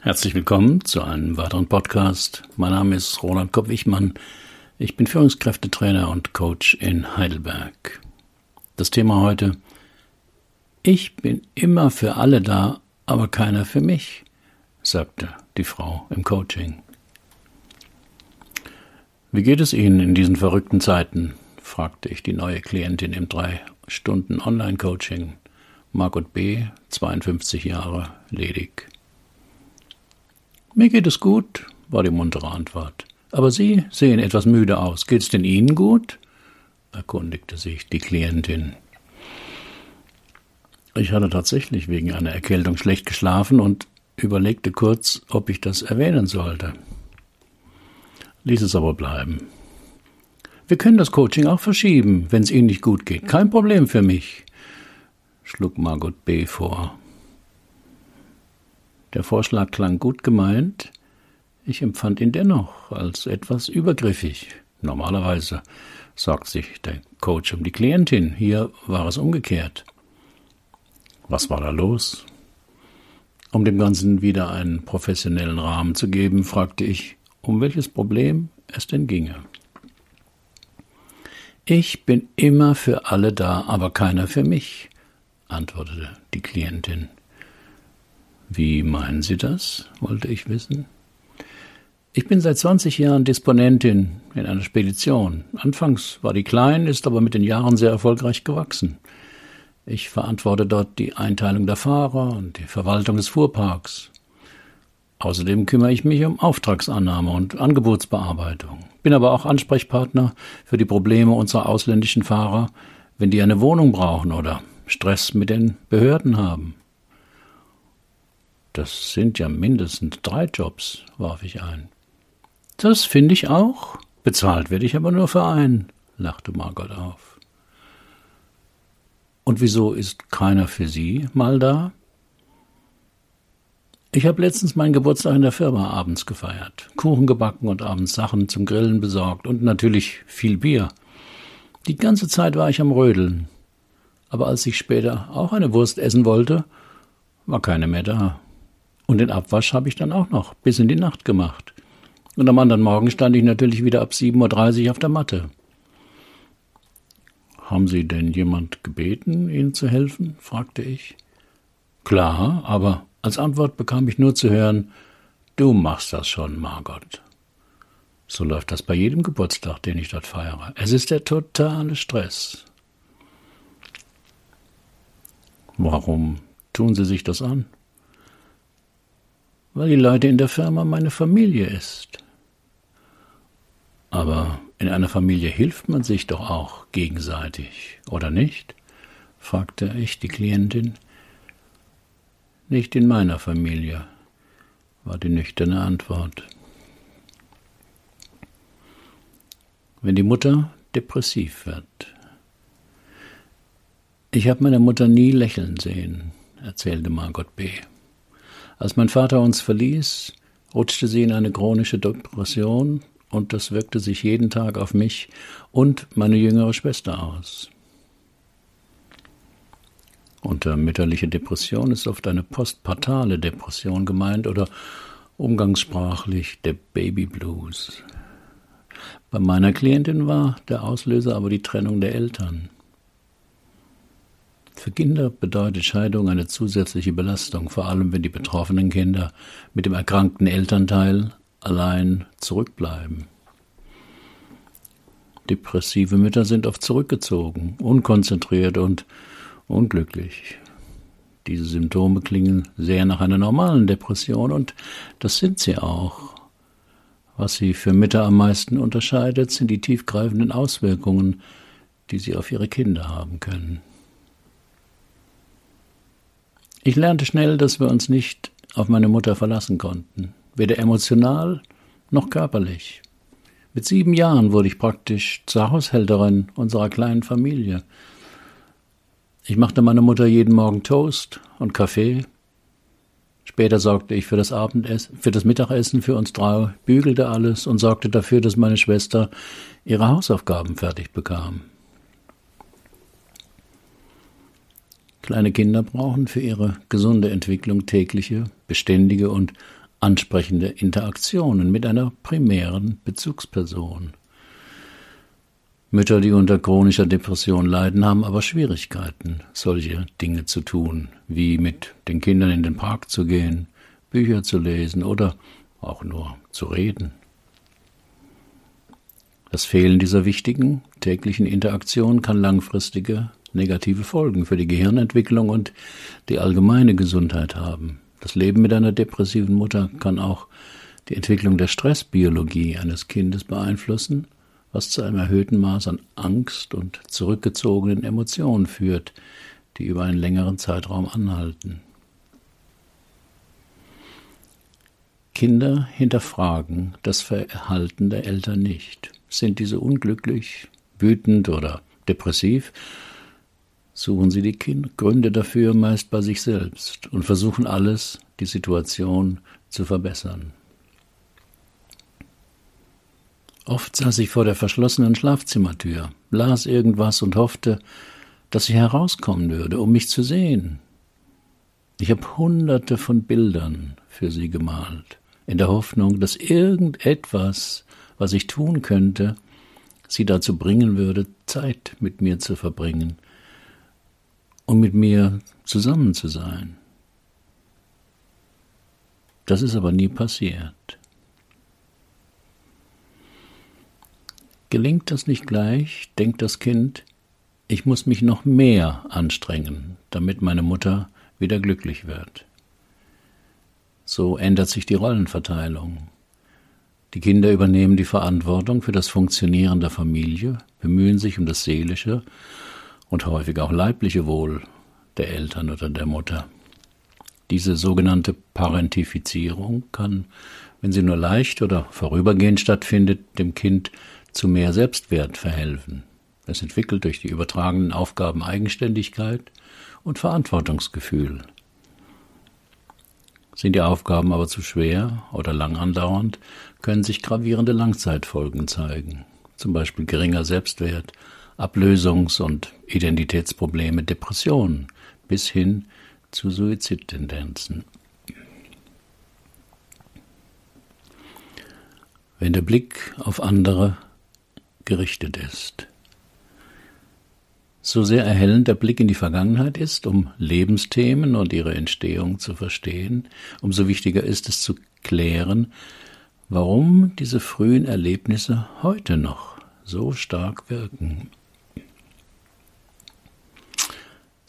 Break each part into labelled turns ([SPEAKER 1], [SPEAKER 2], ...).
[SPEAKER 1] Herzlich willkommen zu einem weiteren Podcast. Mein Name ist Roland Kopp-Wichmann. Ich bin Führungskräftetrainer und Coach in Heidelberg. Das Thema heute. Ich bin immer für alle da, aber keiner für mich, sagte die Frau im Coaching. Wie geht es Ihnen in diesen verrückten Zeiten? fragte ich die neue Klientin im drei Stunden Online-Coaching. Margot B., 52 Jahre, ledig. Mir geht es gut, war die muntere Antwort. Aber Sie sehen etwas müde aus. Geht's denn Ihnen gut? erkundigte sich die Klientin. Ich hatte tatsächlich wegen einer Erkältung schlecht geschlafen und überlegte kurz, ob ich das erwähnen sollte. Ließ es aber bleiben. Wir können das Coaching auch verschieben, wenn es Ihnen nicht gut geht. Kein Problem für mich, schlug Margot B. vor. Der Vorschlag klang gut gemeint, ich empfand ihn dennoch als etwas übergriffig. Normalerweise sorgt sich der Coach um die Klientin, hier war es umgekehrt. Was war da los? Um dem Ganzen wieder einen professionellen Rahmen zu geben, fragte ich, um welches Problem es denn ginge. Ich bin immer für alle da, aber keiner für mich, antwortete die Klientin. Wie meinen Sie das? wollte ich wissen. Ich bin seit 20 Jahren Disponentin in einer Spedition. Anfangs war die klein, ist aber mit den Jahren sehr erfolgreich gewachsen. Ich verantworte dort die Einteilung der Fahrer und die Verwaltung des Fuhrparks. Außerdem kümmere ich mich um Auftragsannahme und Angebotsbearbeitung, bin aber auch Ansprechpartner für die Probleme unserer ausländischen Fahrer, wenn die eine Wohnung brauchen oder Stress mit den Behörden haben. Das sind ja mindestens drei Jobs, warf ich ein. Das finde ich auch. Bezahlt werde ich aber nur für einen, lachte Margot auf. Und wieso ist keiner für Sie mal da? Ich habe letztens meinen Geburtstag in der Firma abends gefeiert, Kuchen gebacken und abends Sachen zum Grillen besorgt und natürlich viel Bier. Die ganze Zeit war ich am Rödeln. Aber als ich später auch eine Wurst essen wollte, war keine mehr da. Und den Abwasch habe ich dann auch noch bis in die Nacht gemacht. Und am anderen Morgen stand ich natürlich wieder ab 7.30 Uhr auf der Matte. Haben Sie denn jemand gebeten, Ihnen zu helfen? fragte ich. Klar, aber als Antwort bekam ich nur zu hören, du machst das schon, Margot. So läuft das bei jedem Geburtstag, den ich dort feiere. Es ist der totale Stress. Warum tun Sie sich das an? Weil die Leute in der Firma meine Familie ist. Aber in einer Familie hilft man sich doch auch gegenseitig, oder nicht? fragte ich die Klientin. Nicht in meiner Familie, war die nüchterne Antwort. Wenn die Mutter depressiv wird. Ich habe meine Mutter nie lächeln sehen, erzählte Margot B. Als mein Vater uns verließ, rutschte sie in eine chronische Depression und das wirkte sich jeden Tag auf mich und meine jüngere Schwester aus. Unter mütterlicher Depression ist oft eine postpartale Depression gemeint oder umgangssprachlich der Baby Blues. Bei meiner Klientin war der Auslöser aber die Trennung der Eltern. Für Kinder bedeutet Scheidung eine zusätzliche Belastung, vor allem wenn die betroffenen Kinder mit dem erkrankten Elternteil allein zurückbleiben. Depressive Mütter sind oft zurückgezogen, unkonzentriert und unglücklich. Diese Symptome klingen sehr nach einer normalen Depression und das sind sie auch. Was sie für Mütter am meisten unterscheidet, sind die tiefgreifenden Auswirkungen, die sie auf ihre Kinder haben können. Ich lernte schnell, dass wir uns nicht auf meine Mutter verlassen konnten, weder emotional noch körperlich. Mit sieben Jahren wurde ich praktisch zur Haushälterin unserer kleinen Familie. Ich machte meiner Mutter jeden Morgen Toast und Kaffee. Später sorgte ich für das Abendessen, für das Mittagessen für uns drei, bügelte alles und sorgte dafür, dass meine Schwester ihre Hausaufgaben fertig bekam. Kleine Kinder brauchen für ihre gesunde Entwicklung tägliche, beständige und ansprechende Interaktionen mit einer primären Bezugsperson. Mütter, die unter chronischer Depression leiden, haben aber Schwierigkeiten, solche Dinge zu tun, wie mit den Kindern in den Park zu gehen, Bücher zu lesen oder auch nur zu reden. Das Fehlen dieser wichtigen täglichen Interaktion kann langfristige negative Folgen für die Gehirnentwicklung und die allgemeine Gesundheit haben. Das Leben mit einer depressiven Mutter kann auch die Entwicklung der Stressbiologie eines Kindes beeinflussen was zu einem erhöhten Maß an Angst und zurückgezogenen Emotionen führt, die über einen längeren Zeitraum anhalten. Kinder hinterfragen das Verhalten der Eltern nicht. Sind diese unglücklich, wütend oder depressiv, suchen sie die Gründe dafür meist bei sich selbst und versuchen alles, die Situation zu verbessern. Oft saß ich vor der verschlossenen Schlafzimmertür, las irgendwas und hoffte, dass sie herauskommen würde, um mich zu sehen. Ich habe hunderte von Bildern für sie gemalt, in der Hoffnung, dass irgendetwas, was ich tun könnte, sie dazu bringen würde, Zeit mit mir zu verbringen und mit mir zusammen zu sein. Das ist aber nie passiert. Gelingt das nicht gleich, denkt das Kind, ich muss mich noch mehr anstrengen, damit meine Mutter wieder glücklich wird. So ändert sich die Rollenverteilung. Die Kinder übernehmen die Verantwortung für das Funktionieren der Familie, bemühen sich um das seelische und häufig auch leibliche Wohl der Eltern oder der Mutter. Diese sogenannte Parentifizierung kann, wenn sie nur leicht oder vorübergehend stattfindet, dem Kind zu mehr Selbstwert verhelfen. Es entwickelt durch die übertragenen Aufgaben Eigenständigkeit und Verantwortungsgefühl. Sind die Aufgaben aber zu schwer oder lang andauernd, können sich gravierende Langzeitfolgen zeigen, zum Beispiel geringer Selbstwert, Ablösungs- und Identitätsprobleme, Depressionen bis hin zu Suizidtendenzen. Wenn der Blick auf andere gerichtet ist. So sehr erhellend der Blick in die Vergangenheit ist, um Lebensthemen und ihre Entstehung zu verstehen, umso wichtiger ist es zu klären, warum diese frühen Erlebnisse heute noch so stark wirken.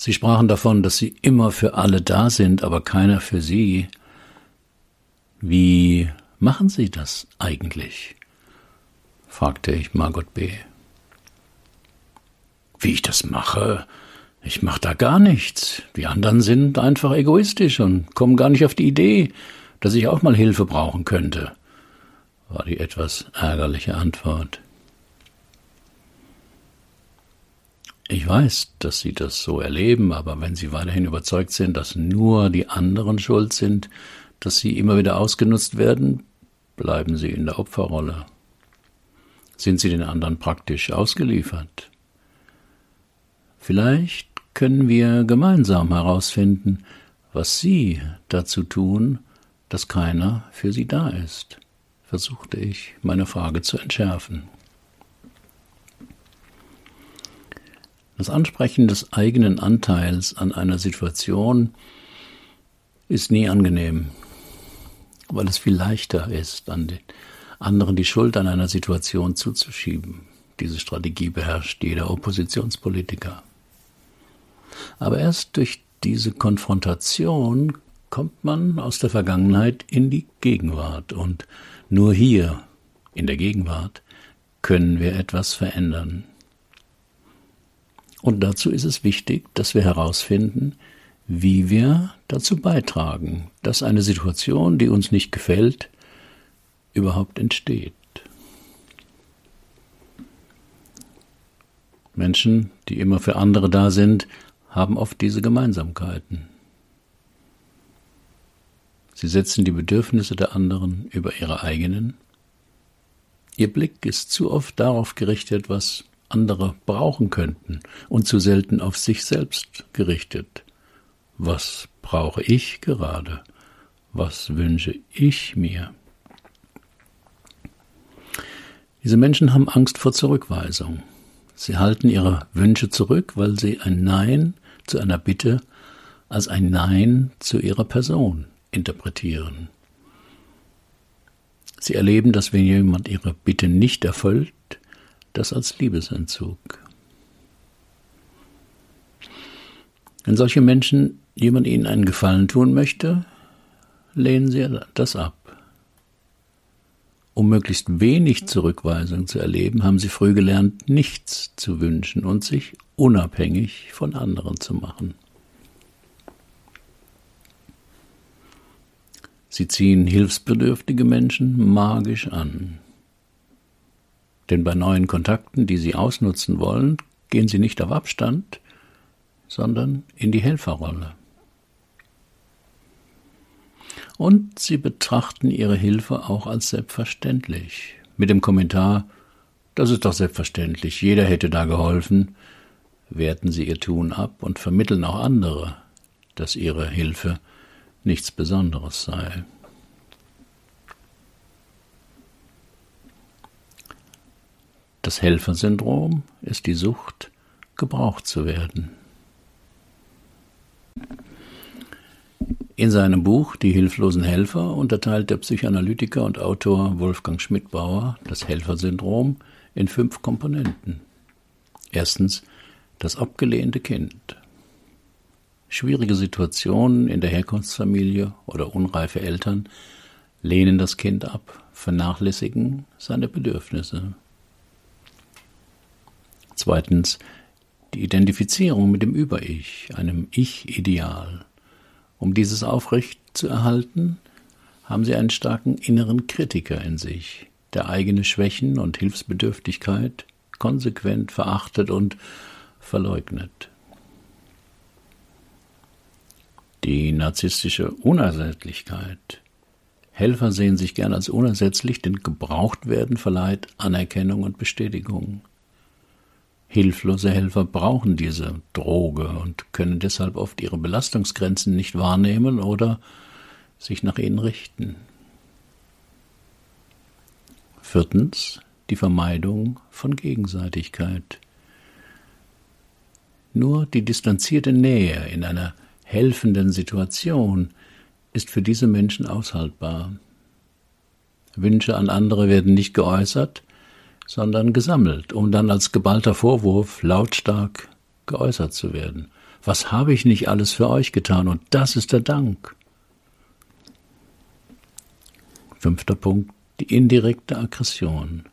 [SPEAKER 1] Sie sprachen davon, dass sie immer für alle da sind, aber keiner für sie. Wie machen Sie das eigentlich? fragte ich Margot B. Wie ich das mache? Ich mach da gar nichts. Die anderen sind einfach egoistisch und kommen gar nicht auf die Idee, dass ich auch mal Hilfe brauchen könnte, war die etwas ärgerliche Antwort. Ich weiß, dass Sie das so erleben, aber wenn Sie weiterhin überzeugt sind, dass nur die anderen schuld sind, dass Sie immer wieder ausgenutzt werden, bleiben Sie in der Opferrolle sind sie den anderen praktisch ausgeliefert. Vielleicht können wir gemeinsam herausfinden, was sie dazu tun, dass keiner für sie da ist, versuchte ich meine Frage zu entschärfen. Das Ansprechen des eigenen Anteils an einer Situation ist nie angenehm, weil es viel leichter ist, an den anderen die Schuld an einer Situation zuzuschieben. Diese Strategie beherrscht jeder Oppositionspolitiker. Aber erst durch diese Konfrontation kommt man aus der Vergangenheit in die Gegenwart und nur hier, in der Gegenwart, können wir etwas verändern. Und dazu ist es wichtig, dass wir herausfinden, wie wir dazu beitragen, dass eine Situation, die uns nicht gefällt, überhaupt entsteht. Menschen, die immer für andere da sind, haben oft diese Gemeinsamkeiten. Sie setzen die Bedürfnisse der anderen über ihre eigenen. Ihr Blick ist zu oft darauf gerichtet, was andere brauchen könnten, und zu selten auf sich selbst gerichtet. Was brauche ich gerade? Was wünsche ich mir? Diese Menschen haben Angst vor Zurückweisung. Sie halten ihre Wünsche zurück, weil sie ein Nein zu einer Bitte als ein Nein zu ihrer Person interpretieren. Sie erleben, dass wenn jemand ihre Bitte nicht erfüllt, das als Liebesentzug. Wenn solche Menschen jemand ihnen einen Gefallen tun möchte, lehnen sie das ab. Um möglichst wenig Zurückweisung zu erleben, haben sie früh gelernt, nichts zu wünschen und sich unabhängig von anderen zu machen. Sie ziehen hilfsbedürftige Menschen magisch an. Denn bei neuen Kontakten, die sie ausnutzen wollen, gehen sie nicht auf Abstand, sondern in die Helferrolle. Und sie betrachten ihre Hilfe auch als selbstverständlich, mit dem Kommentar, das ist doch selbstverständlich, jeder hätte da geholfen, werten sie ihr Tun ab und vermitteln auch andere, dass ihre Hilfe nichts Besonderes sei. Das Helfersyndrom ist die Sucht, gebraucht zu werden. In seinem Buch Die hilflosen Helfer unterteilt der Psychoanalytiker und Autor Wolfgang Schmidbauer das Helfersyndrom in fünf Komponenten. Erstens das abgelehnte Kind. Schwierige Situationen in der Herkunftsfamilie oder unreife Eltern lehnen das Kind ab, vernachlässigen seine Bedürfnisse. Zweitens die Identifizierung mit dem Über-Ich, einem Ich-Ideal. Um dieses aufrecht zu erhalten, haben sie einen starken inneren Kritiker in sich, der eigene Schwächen und Hilfsbedürftigkeit konsequent verachtet und verleugnet. Die narzisstische Unersättlichkeit. Helfer sehen sich gern als unersetzlich, denn gebraucht werden verleiht Anerkennung und Bestätigung. Hilflose Helfer brauchen diese Droge und können deshalb oft ihre Belastungsgrenzen nicht wahrnehmen oder sich nach ihnen richten. Viertens die Vermeidung von Gegenseitigkeit. Nur die distanzierte Nähe in einer helfenden Situation ist für diese Menschen aushaltbar. Wünsche an andere werden nicht geäußert, sondern gesammelt, um dann als geballter Vorwurf lautstark geäußert zu werden. Was habe ich nicht alles für euch getan und das ist der Dank. Fünfter Punkt, die indirekte Aggression.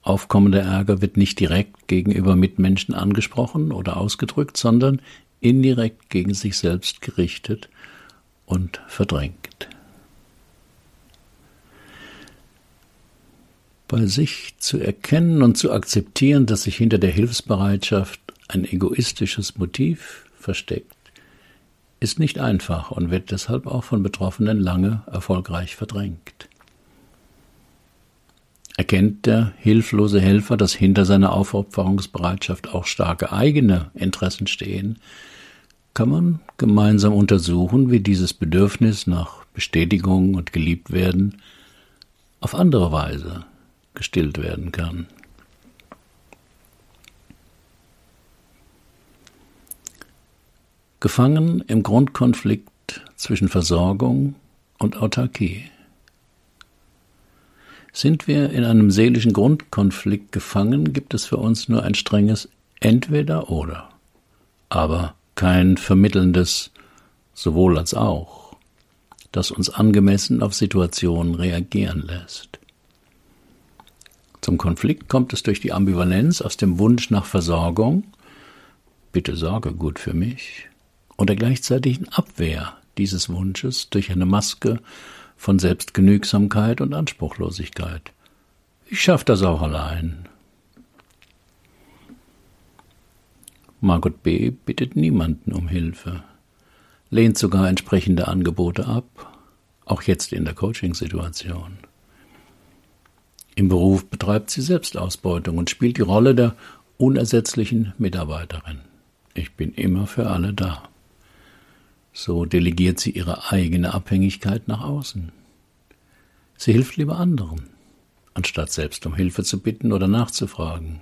[SPEAKER 1] Aufkommender Ärger wird nicht direkt gegenüber Mitmenschen angesprochen oder ausgedrückt, sondern indirekt gegen sich selbst gerichtet und verdrängt. Bei sich zu erkennen und zu akzeptieren, dass sich hinter der Hilfsbereitschaft ein egoistisches Motiv versteckt, ist nicht einfach und wird deshalb auch von Betroffenen lange erfolgreich verdrängt. Erkennt der hilflose Helfer, dass hinter seiner Aufopferungsbereitschaft auch starke eigene Interessen stehen, kann man gemeinsam untersuchen, wie dieses Bedürfnis nach Bestätigung und geliebt werden auf andere Weise gestillt werden kann. Gefangen im Grundkonflikt zwischen Versorgung und Autarkie. Sind wir in einem seelischen Grundkonflikt gefangen, gibt es für uns nur ein strenges Entweder oder, aber kein vermittelndes sowohl als auch, das uns angemessen auf Situationen reagieren lässt. Zum Konflikt kommt es durch die Ambivalenz aus dem Wunsch nach Versorgung, bitte sorge gut für mich, und der gleichzeitigen Abwehr dieses Wunsches durch eine Maske von Selbstgenügsamkeit und Anspruchlosigkeit. Ich schaff das auch allein. Margot B. bittet niemanden um Hilfe, lehnt sogar entsprechende Angebote ab, auch jetzt in der Coaching-Situation. Im Beruf betreibt sie Selbstausbeutung und spielt die Rolle der unersetzlichen Mitarbeiterin. Ich bin immer für alle da. so delegiert sie ihre eigene Abhängigkeit nach außen. Sie hilft lieber anderen, anstatt selbst um Hilfe zu bitten oder nachzufragen.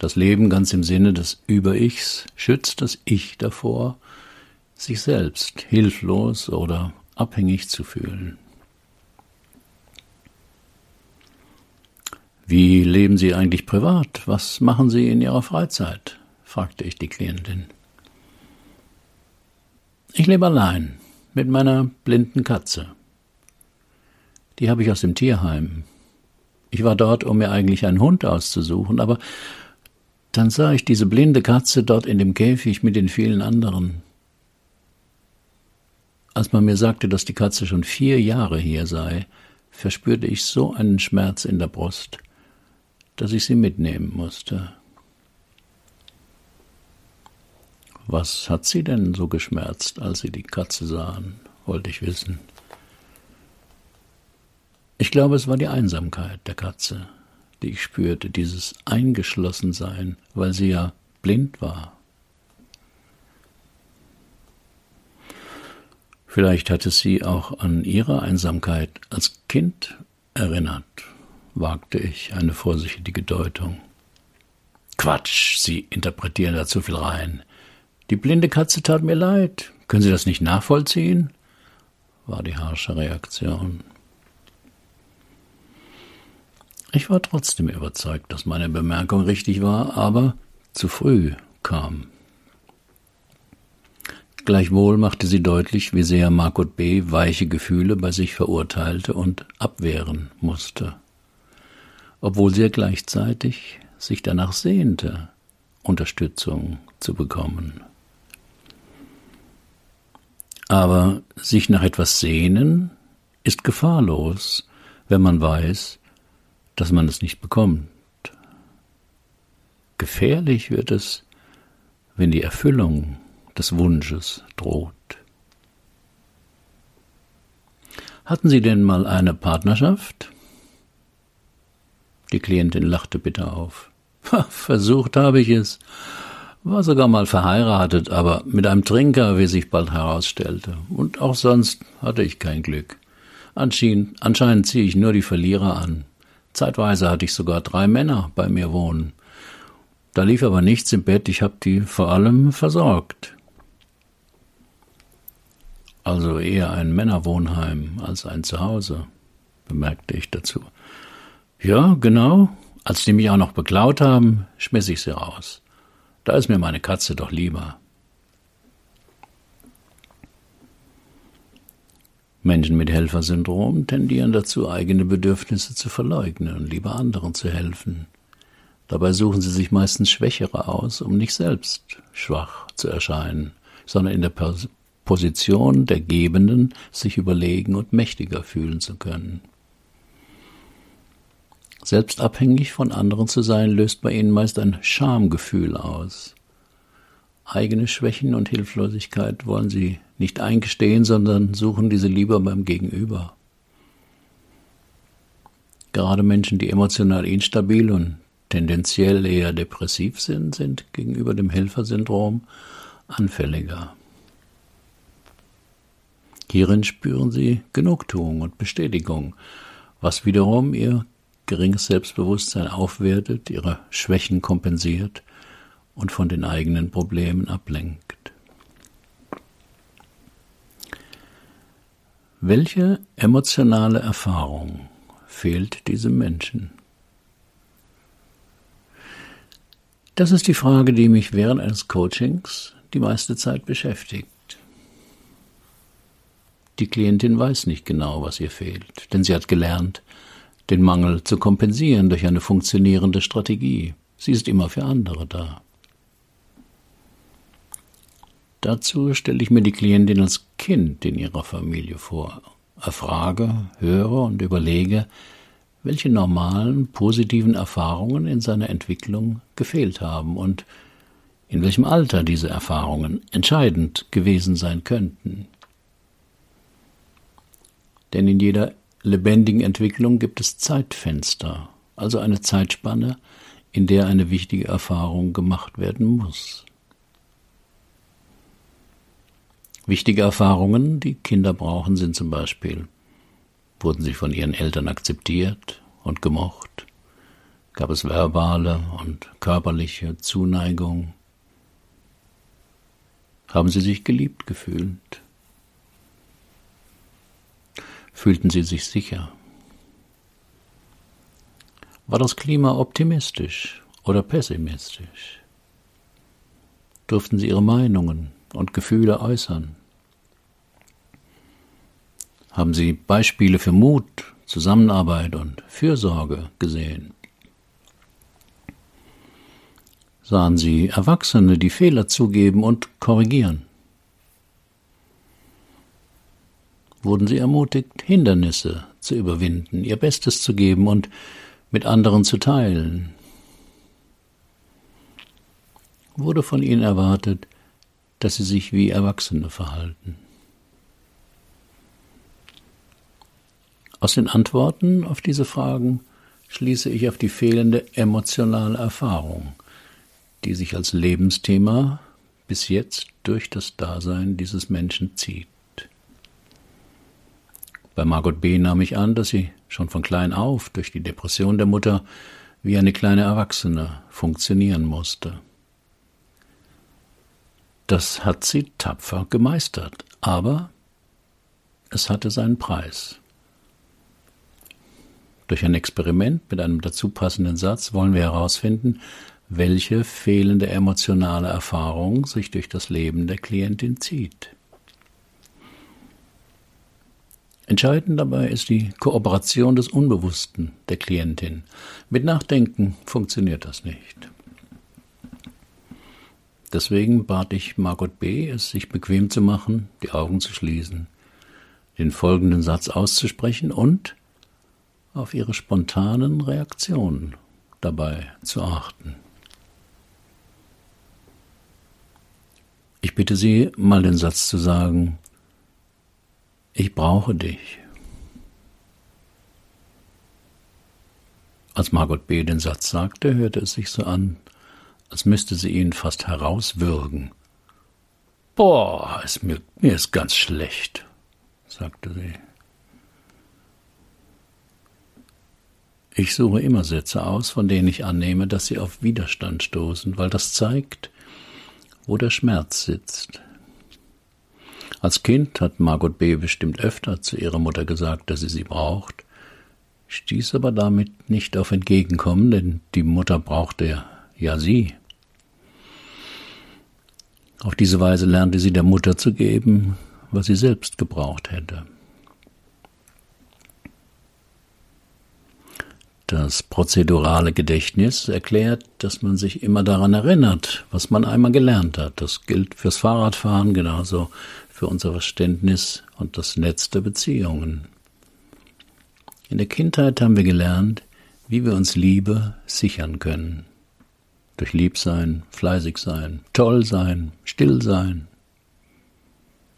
[SPEAKER 1] Das Leben ganz im Sinne des Über-Ichs schützt das Ich davor, sich selbst hilflos oder abhängig zu fühlen. Wie leben Sie eigentlich privat? Was machen Sie in Ihrer Freizeit? fragte ich die Klientin. Ich lebe allein mit meiner blinden Katze. Die habe ich aus dem Tierheim. Ich war dort, um mir eigentlich einen Hund auszusuchen, aber dann sah ich diese blinde Katze dort in dem Käfig mit den vielen anderen. Als man mir sagte, dass die Katze schon vier Jahre hier sei, verspürte ich so einen Schmerz in der Brust dass ich sie mitnehmen musste. Was hat sie denn so geschmerzt, als sie die Katze sahen, wollte ich wissen. Ich glaube, es war die Einsamkeit der Katze, die ich spürte, dieses Eingeschlossensein, weil sie ja blind war. Vielleicht hat es sie auch an ihre Einsamkeit als Kind erinnert wagte ich eine vorsichtige Deutung. Quatsch, Sie interpretieren da zu viel rein. Die blinde Katze tat mir leid. Können Sie das nicht nachvollziehen? war die harsche Reaktion. Ich war trotzdem überzeugt, dass meine Bemerkung richtig war, aber zu früh kam. Gleichwohl machte sie deutlich, wie sehr Margot B. weiche Gefühle bei sich verurteilte und abwehren musste obwohl sie gleichzeitig sich danach sehnte, Unterstützung zu bekommen. Aber sich nach etwas sehnen ist gefahrlos, wenn man weiß, dass man es nicht bekommt. Gefährlich wird es, wenn die Erfüllung des Wunsches droht. Hatten Sie denn mal eine Partnerschaft? Die Klientin lachte bitter auf. Versucht habe ich es. War sogar mal verheiratet, aber mit einem Trinker, wie sich bald herausstellte. Und auch sonst hatte ich kein Glück. Anscheinend, anscheinend ziehe ich nur die Verlierer an. Zeitweise hatte ich sogar drei Männer bei mir wohnen. Da lief aber nichts im Bett, ich habe die vor allem versorgt. Also eher ein Männerwohnheim als ein Zuhause, bemerkte ich dazu. Ja, genau. Als die mich auch noch beklaut haben, schmiss ich sie raus. Da ist mir meine Katze doch lieber. Menschen mit Helfersyndrom tendieren dazu, eigene Bedürfnisse zu verleugnen und lieber anderen zu helfen. Dabei suchen sie sich meistens Schwächere aus, um nicht selbst schwach zu erscheinen, sondern in der Position der Gebenden sich überlegen und mächtiger fühlen zu können. Selbst abhängig von anderen zu sein, löst bei ihnen meist ein Schamgefühl aus. Eigene Schwächen und Hilflosigkeit wollen sie nicht eingestehen, sondern suchen diese lieber beim Gegenüber. Gerade Menschen, die emotional instabil und tendenziell eher depressiv sind, sind gegenüber dem Helfersyndrom anfälliger. Hierin spüren sie Genugtuung und Bestätigung, was wiederum ihr geringes Selbstbewusstsein aufwertet, ihre Schwächen kompensiert und von den eigenen Problemen ablenkt. Welche emotionale Erfahrung fehlt diesem Menschen? Das ist die Frage, die mich während eines Coachings die meiste Zeit beschäftigt. Die Klientin weiß nicht genau, was ihr fehlt, denn sie hat gelernt, den Mangel zu kompensieren durch eine funktionierende Strategie. Sie ist immer für andere da. Dazu stelle ich mir die Klientin als Kind in ihrer Familie vor, erfrage, höre und überlege, welche normalen, positiven Erfahrungen in seiner Entwicklung gefehlt haben und in welchem Alter diese Erfahrungen entscheidend gewesen sein könnten. Denn in jeder lebendigen Entwicklung gibt es Zeitfenster, also eine Zeitspanne, in der eine wichtige Erfahrung gemacht werden muss. Wichtige Erfahrungen, die Kinder brauchen, sind zum Beispiel, wurden sie von ihren Eltern akzeptiert und gemocht? Gab es verbale und körperliche Zuneigung? Haben sie sich geliebt gefühlt? Fühlten sie sich sicher? War das Klima optimistisch oder pessimistisch? Durften sie ihre Meinungen und Gefühle äußern? Haben sie Beispiele für Mut, Zusammenarbeit und Fürsorge gesehen? Sahen sie Erwachsene, die Fehler zugeben und korrigieren? Wurden sie ermutigt, Hindernisse zu überwinden, ihr Bestes zu geben und mit anderen zu teilen. Wurde von ihnen erwartet, dass sie sich wie Erwachsene verhalten. Aus den Antworten auf diese Fragen schließe ich auf die fehlende emotionale Erfahrung, die sich als Lebensthema bis jetzt durch das Dasein dieses Menschen zieht. Bei Margot B. nahm ich an, dass sie schon von klein auf durch die Depression der Mutter wie eine kleine Erwachsene funktionieren musste. Das hat sie tapfer gemeistert, aber es hatte seinen Preis. Durch ein Experiment mit einem dazu passenden Satz wollen wir herausfinden, welche fehlende emotionale Erfahrung sich durch das Leben der Klientin zieht. Entscheidend dabei ist die Kooperation des Unbewussten der Klientin. Mit Nachdenken funktioniert das nicht. Deswegen bat ich Margot B., es sich bequem zu machen, die Augen zu schließen, den folgenden Satz auszusprechen und auf ihre spontanen Reaktionen dabei zu achten. Ich bitte Sie, mal den Satz zu sagen, ich brauche dich. Als Margot B. den Satz sagte, hörte es sich so an, als müsste sie ihn fast herauswürgen. Boah, es mir, mir ist ganz schlecht, sagte sie. Ich suche immer Sätze aus, von denen ich annehme, dass sie auf Widerstand stoßen, weil das zeigt, wo der Schmerz sitzt. Als Kind hat Margot B. bestimmt öfter zu ihrer Mutter gesagt, dass sie sie braucht, stieß aber damit nicht auf Entgegenkommen, denn die Mutter brauchte ja sie. Auf diese Weise lernte sie der Mutter zu geben, was sie selbst gebraucht hätte. Das prozedurale Gedächtnis erklärt, dass man sich immer daran erinnert, was man einmal gelernt hat. Das gilt fürs Fahrradfahren genauso für unser Verständnis und das Netz der Beziehungen. In der Kindheit haben wir gelernt, wie wir uns Liebe sichern können. Durch Liebsein, fleißig sein, toll sein, still sein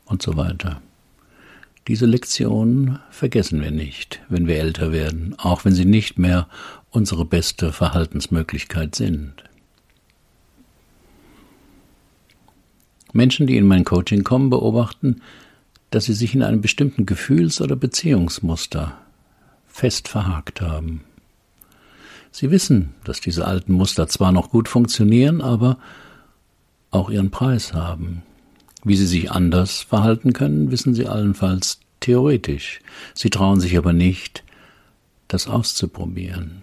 [SPEAKER 1] und so weiter. Diese Lektionen vergessen wir nicht, wenn wir älter werden, auch wenn sie nicht mehr unsere beste Verhaltensmöglichkeit sind. Menschen, die in mein Coaching kommen, beobachten, dass sie sich in einem bestimmten Gefühls- oder Beziehungsmuster fest verhakt haben. Sie wissen, dass diese alten Muster zwar noch gut funktionieren, aber auch ihren Preis haben. Wie sie sich anders verhalten können, wissen sie allenfalls theoretisch. Sie trauen sich aber nicht, das auszuprobieren.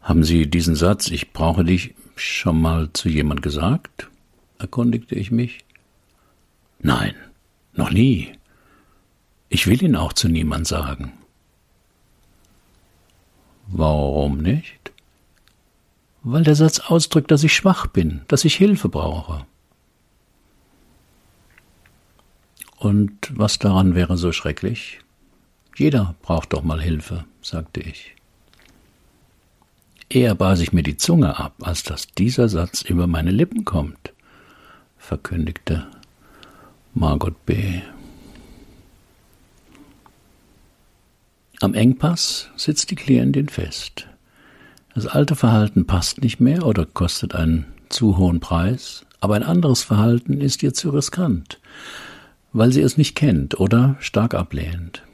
[SPEAKER 1] Haben Sie diesen Satz, ich brauche dich, schon mal zu jemand gesagt? erkundigte ich mich. Nein, noch nie. Ich will ihn auch zu niemand sagen. Warum nicht? Weil der Satz ausdrückt, dass ich schwach bin, dass ich Hilfe brauche. Und was daran wäre so schrecklich? Jeder braucht doch mal Hilfe, sagte ich. Eher base ich mir die Zunge ab, als dass dieser Satz über meine Lippen kommt, verkündigte Margot B. Am Engpass sitzt die Klientin fest. Das alte Verhalten passt nicht mehr oder kostet einen zu hohen Preis, aber ein anderes Verhalten ist ihr zu riskant, weil sie es nicht kennt oder stark ablehnt.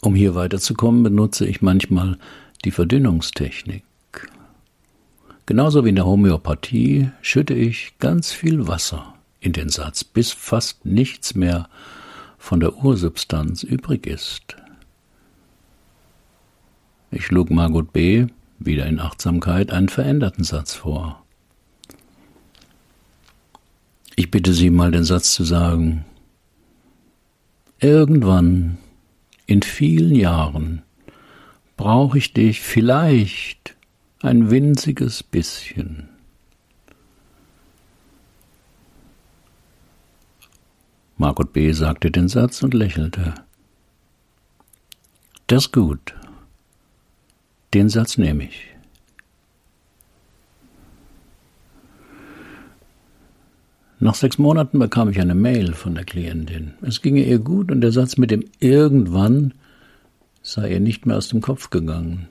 [SPEAKER 1] Um hier weiterzukommen, benutze ich manchmal die Verdünnungstechnik. Genauso wie in der Homöopathie schütte ich ganz viel Wasser in den Satz, bis fast nichts mehr von der Ursubstanz übrig ist. Ich schlug Margot B. wieder in Achtsamkeit einen veränderten Satz vor. Ich bitte Sie mal den Satz zu sagen. Irgendwann, in vielen Jahren, brauche ich dich vielleicht ein winziges bisschen. Margot B. sagte den Satz und lächelte. Das ist gut. Den Satz nehme ich. Nach sechs Monaten bekam ich eine Mail von der Klientin. Es ginge ihr gut und der Satz mit dem irgendwann sei ihr nicht mehr aus dem Kopf gegangen.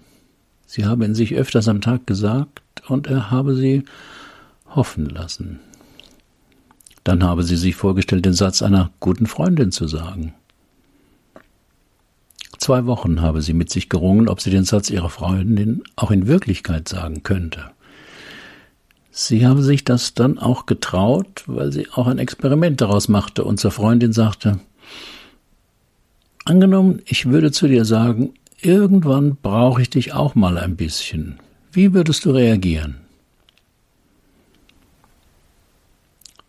[SPEAKER 1] Sie habe ihn sich öfters am Tag gesagt und er habe sie hoffen lassen. Dann habe sie sich vorgestellt, den Satz einer guten Freundin zu sagen. Zwei Wochen habe sie mit sich gerungen, ob sie den Satz ihrer Freundin auch in Wirklichkeit sagen könnte. Sie habe sich das dann auch getraut, weil sie auch ein Experiment daraus machte und zur Freundin sagte, Angenommen, ich würde zu dir sagen, irgendwann brauche ich dich auch mal ein bisschen. Wie würdest du reagieren?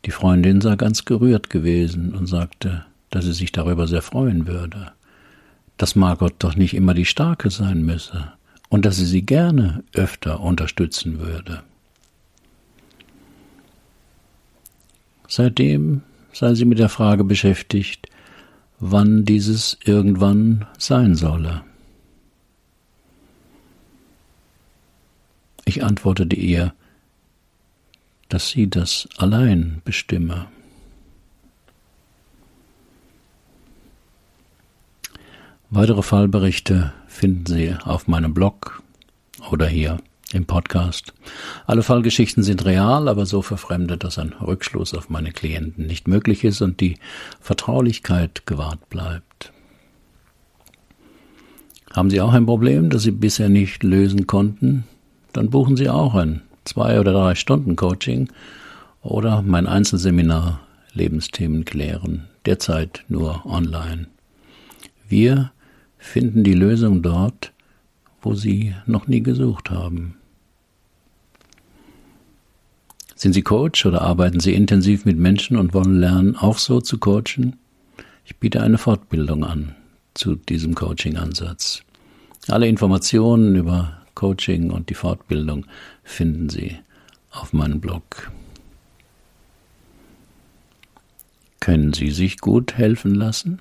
[SPEAKER 1] Die Freundin sei ganz gerührt gewesen und sagte, dass sie sich darüber sehr freuen würde, dass Margot doch nicht immer die Starke sein müsse und dass sie sie gerne öfter unterstützen würde. Seitdem sei sie mit der Frage beschäftigt, wann dieses irgendwann sein solle. Ich antwortete ihr, dass sie das allein bestimme. Weitere Fallberichte finden Sie auf meinem Blog oder hier im Podcast. Alle Fallgeschichten sind real, aber so verfremdet, dass ein Rückschluss auf meine Klienten nicht möglich ist und die Vertraulichkeit gewahrt bleibt. Haben Sie auch ein Problem, das Sie bisher nicht lösen konnten? Dann buchen Sie auch ein zwei oder drei Stunden Coaching oder mein Einzelseminar Lebensthemen klären, derzeit nur online. Wir finden die Lösung dort, wo Sie noch nie gesucht haben. Sind Sie Coach oder arbeiten Sie intensiv mit Menschen und wollen lernen, auch so zu coachen? Ich biete eine Fortbildung an zu diesem Coaching-Ansatz. Alle Informationen über Coaching und die Fortbildung finden Sie auf meinem Blog. Können Sie sich gut helfen lassen?